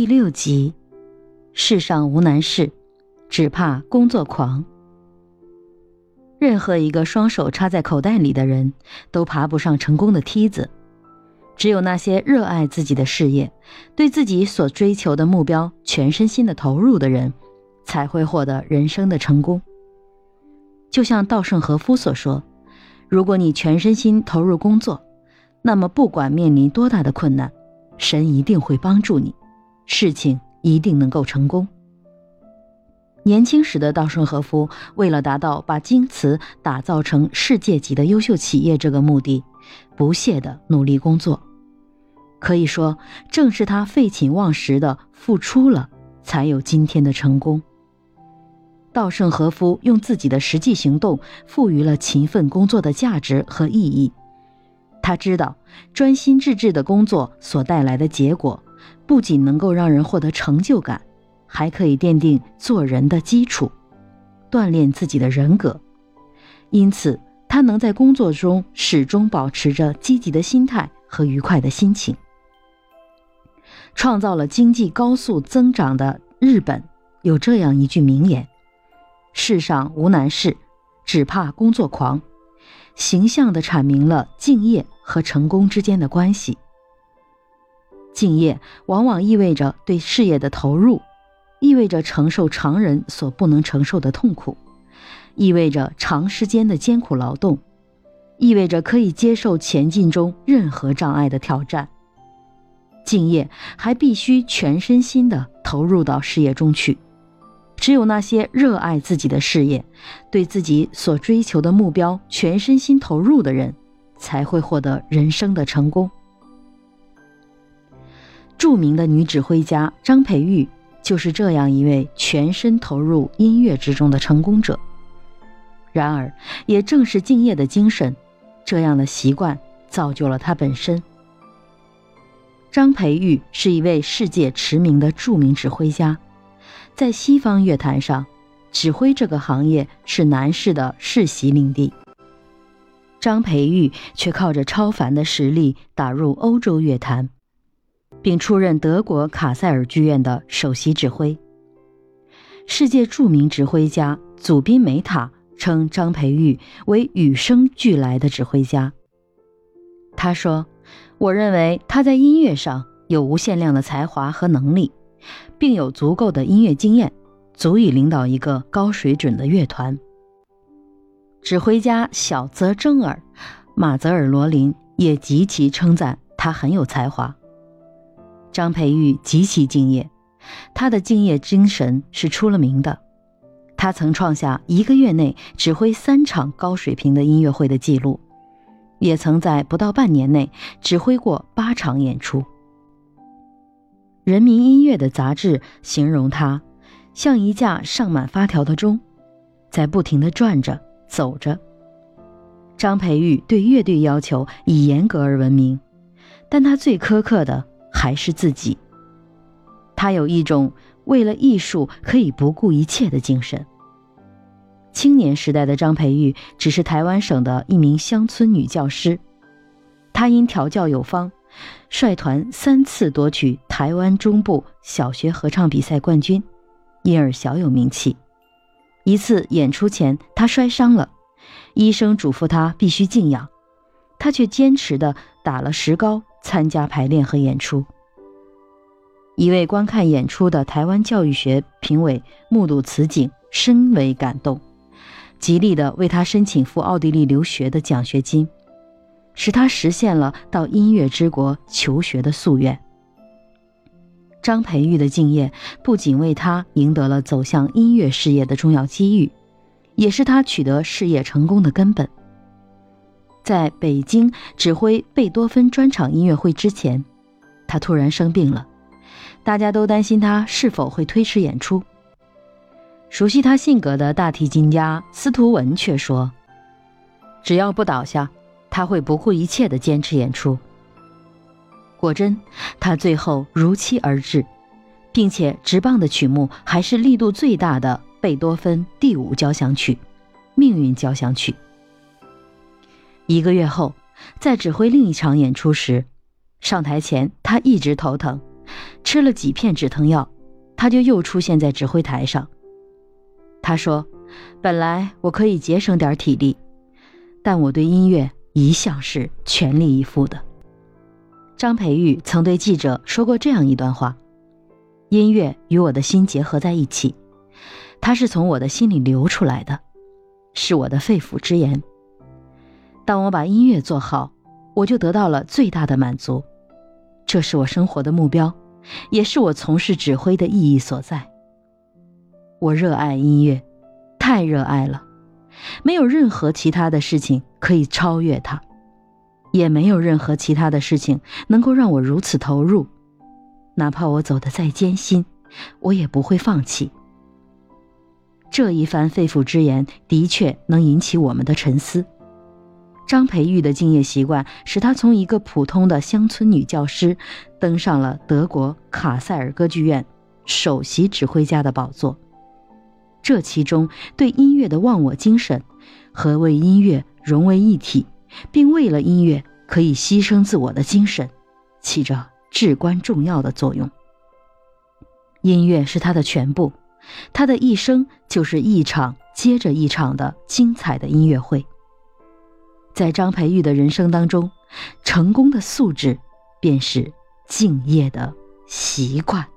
第六集，世上无难事，只怕工作狂。任何一个双手插在口袋里的人，都爬不上成功的梯子。只有那些热爱自己的事业，对自己所追求的目标全身心的投入的人，才会获得人生的成功。就像稻盛和夫所说：“如果你全身心投入工作，那么不管面临多大的困难，神一定会帮助你。”事情一定能够成功。年轻时的稻盛和夫，为了达到把京瓷打造成世界级的优秀企业这个目的，不懈的努力工作。可以说，正是他废寝忘食的付出了，才有今天的成功。稻盛和夫用自己的实际行动，赋予了勤奋工作的价值和意义。他知道，专心致志的工作所带来的结果。不仅能够让人获得成就感，还可以奠定做人的基础，锻炼自己的人格。因此，他能在工作中始终保持着积极的心态和愉快的心情。创造了经济高速增长的日本有这样一句名言：“世上无难事，只怕工作狂。”形象地阐明了敬业和成功之间的关系。敬业往往意味着对事业的投入，意味着承受常人所不能承受的痛苦，意味着长时间的艰苦劳动，意味着可以接受前进中任何障碍的挑战。敬业还必须全身心的投入到事业中去。只有那些热爱自己的事业，对自己所追求的目标全身心投入的人，才会获得人生的成功。著名的女指挥家张培玉就是这样一位全身投入音乐之中的成功者。然而，也正是敬业的精神，这样的习惯造就了她本身。张培玉是一位世界驰名的著名指挥家，在西方乐坛上，指挥这个行业是男士的世袭领地。张培玉却靠着超凡的实力打入欧洲乐坛。并出任德国卡塞尔剧院的首席指挥。世界著名指挥家祖宾梅塔称张培玉为与生俱来的指挥家。他说：“我认为他在音乐上有无限量的才华和能力，并有足够的音乐经验，足以领导一个高水准的乐团。”指挥家小泽征尔、马泽尔罗林也极其称赞他很有才华。张培玉极其敬业，他的敬业精神是出了名的。他曾创下一个月内指挥三场高水平的音乐会的记录，也曾在不到半年内指挥过八场演出。《人民音乐》的杂志形容他像一架上满发条的钟，在不停地转着、走着。张培玉对乐队要求以严格而闻名，但他最苛刻的。还是自己。他有一种为了艺术可以不顾一切的精神。青年时代的张培玉只是台湾省的一名乡村女教师，她因调教有方，率团三次夺取台湾中部小学合唱比赛冠军，因而小有名气。一次演出前，她摔伤了，医生嘱咐她必须静养，她却坚持的打了石膏。参加排练和演出。一位观看演出的台湾教育学评委目睹此景，深为感动，极力的为他申请赴奥地利留学的奖学金，使他实现了到音乐之国求学的夙愿。张培玉的敬业不仅为他赢得了走向音乐事业的重要机遇，也是他取得事业成功的根本。在北京指挥贝多芬专场音乐会之前，他突然生病了，大家都担心他是否会推迟演出。熟悉他性格的大提琴家司徒文却说：“只要不倒下，他会不顾一切地坚持演出。”果真，他最后如期而至，并且执棒的曲目还是力度最大的贝多芬第五交响曲《命运交响曲》。一个月后，在指挥另一场演出时，上台前他一直头疼，吃了几片止疼药，他就又出现在指挥台上。他说：“本来我可以节省点体力，但我对音乐一向是全力以赴的。”张培玉曾对记者说过这样一段话：“音乐与我的心结合在一起，它是从我的心里流出来的，是我的肺腑之言。当我把音乐做好，我就得到了最大的满足，这是我生活的目标，也是我从事指挥的意义所在。”我热爱音乐，太热爱了，没有任何其他的事情可以超越它，也没有任何其他的事情能够让我如此投入。哪怕我走得再艰辛，我也不会放弃。这一番肺腑之言的确能引起我们的沉思。张培玉的敬业习惯，使他从一个普通的乡村女教师，登上了德国卡塞尔歌剧院首席指挥家的宝座。这其中对音乐的忘我精神和为音乐融为一体，并为了音乐可以牺牲自我的精神，起着至关重要的作用。音乐是他的全部，他的一生就是一场接着一场的精彩的音乐会。在张培玉的人生当中，成功的素质便是敬业的习惯。